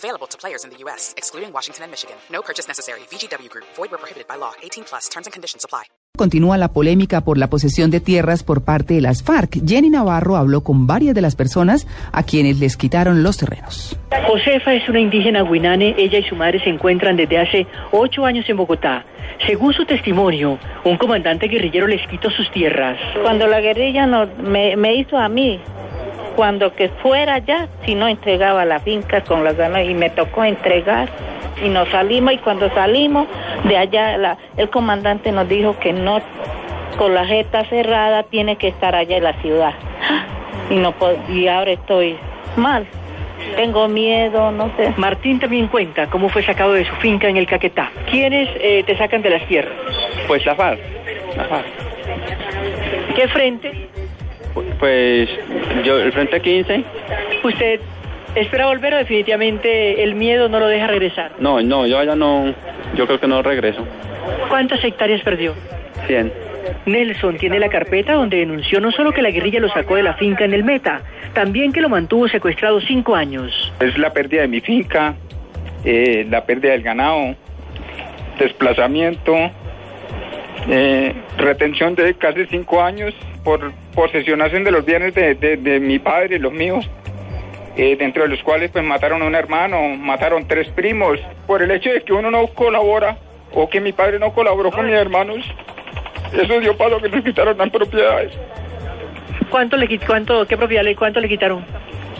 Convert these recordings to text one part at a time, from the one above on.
Available to players in the U.S., excluding Washington and Michigan. No purchase necessary. VGW Group. Void where prohibited by law. 18 plus. Terms and conditions apply. Continúa la polémica por la posesión de tierras por parte de las FARC. Jenny Navarro habló con varias de las personas a quienes les quitaron los terrenos. Josefa es una indígena guinane. Ella y su madre se encuentran desde hace ocho años en Bogotá. Según su testimonio, un comandante guerrillero les quitó sus tierras. Cuando la guerrilla no, me, me hizo a mí, cuando que fuera ya, si no entregaba la finca con las ganas y me tocó entregar y nos salimos y cuando salimos de allá la- el comandante nos dijo que no con la jeta cerrada tiene que estar allá en la ciudad y no y ahora estoy mal tengo miedo no sé Martín también cuenta cómo fue sacado de su finca en el Caquetá. ¿Quiénes eh, te sacan de las tierras? Pues la FARC. La FARC. ¿Qué frente? Pues yo, el Frente 15, ¿Usted espera volver o definitivamente el miedo no lo deja regresar? no, no, yo allá no, yo creo que no regreso. ¿Cuántas hectáreas perdió? 100. Nelson tiene la carpeta donde denunció no solo que la guerrilla lo sacó de la finca en el Meta, también que lo mantuvo secuestrado cinco años. es la pérdida de mi finca, eh, la pérdida del ganado, desplazamiento, eh, retención de casi cinco años por posesionación de los bienes de, de- de mi padre y los míos, eh, dentro de los cuales pues mataron a un hermano, mataron tres primos, por el hecho de que uno no colabora o que mi padre no colaboró con mis hermanos, eso dio paso a que nos quitaron las propiedades. ¿Cuánto le cuánto qué propiedad le cuánto le quitaron?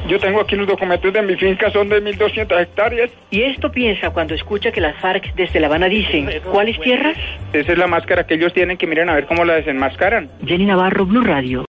Yo tengo aquí los documentos de mi finca, son de 1.200 hectáreas. Y esto piensa cuando escucha que las FARC desde La Habana dicen, ¿cuáles tierras? Esa es la máscara que ellos tienen, que miren a ver cómo la desenmascaran. Jenny Navarro, Blue Radio.